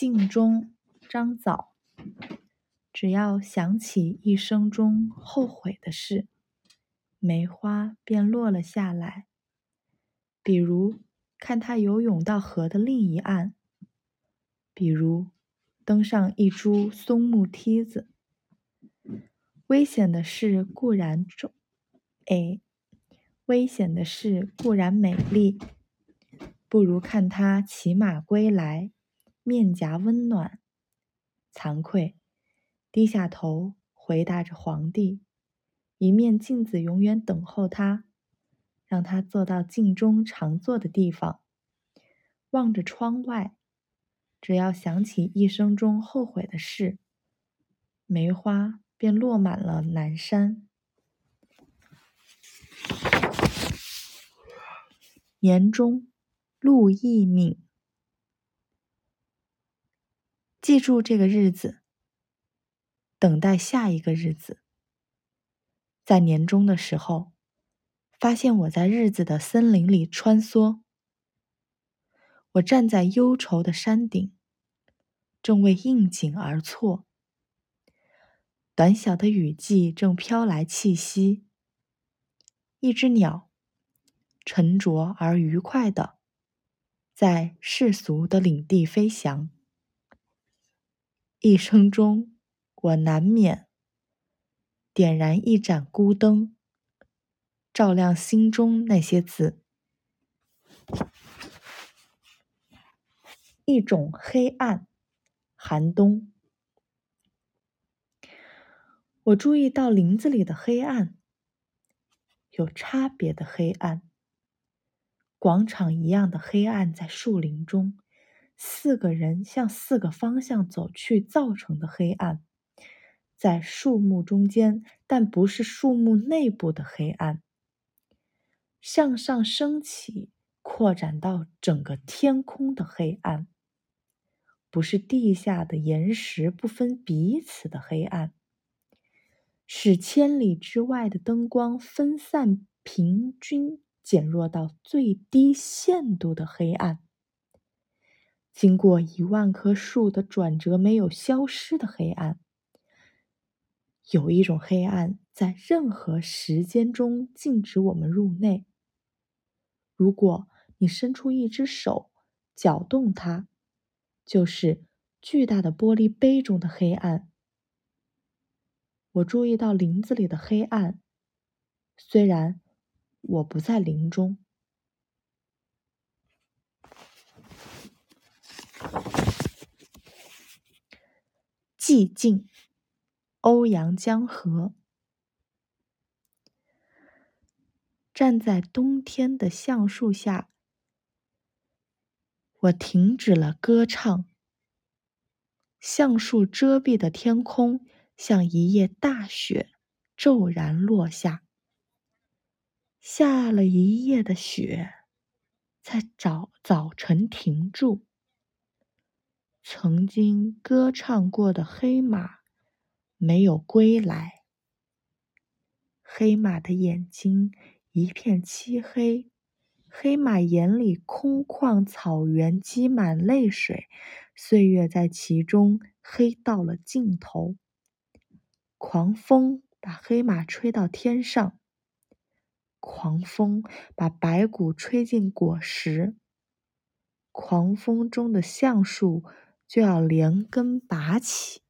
镜中张枣。只要想起一生中后悔的事，梅花便落了下来。比如看他游泳到河的另一岸，比如登上一株松木梯子。危险的事固然重，哎，危险的事固然美丽，不如看他骑马归来，面颊温暖。惭愧，低下头回答着皇帝，一面镜子永远等候他，让他坐到镜中常坐的地方，望着窗外。只要想起一生中后悔的事，梅花便落满了南山。年中，陆毅敏。记住这个日子，等待下一个日子。在年终的时候，发现我在日子的森林里穿梭。我站在忧愁的山顶，正为应景而错。短小的雨季正飘来气息。一只鸟，沉着而愉快的，在世俗的领地飞翔。一生中，我难免点燃一盏孤灯，照亮心中那些字。一种黑暗，寒冬。我注意到林子里的黑暗，有差别的黑暗，广场一样的黑暗在树林中。四个人向四个方向走去造成的黑暗，在树木中间，但不是树木内部的黑暗。向上升起，扩展到整个天空的黑暗，不是地下的岩石不分彼此的黑暗，使千里之外的灯光分散、平均减弱到最低限度的黑暗。经过一万棵树的转折，没有消失的黑暗。有一种黑暗在任何时间中禁止我们入内。如果你伸出一只手搅动它，就是巨大的玻璃杯中的黑暗。我注意到林子里的黑暗，虽然我不在林中。寂静，欧阳江河。站在冬天的橡树下，我停止了歌唱。橡树遮蔽的天空，像一夜大雪骤然落下。下了一夜的雪，在早早晨停住。曾经歌唱过的黑马没有归来，黑马的眼睛一片漆黑，黑马眼里空旷草原积满泪水，岁月在其中黑到了尽头。狂风把黑马吹到天上，狂风把白骨吹进果实，狂风中的橡树。就要连根拔起。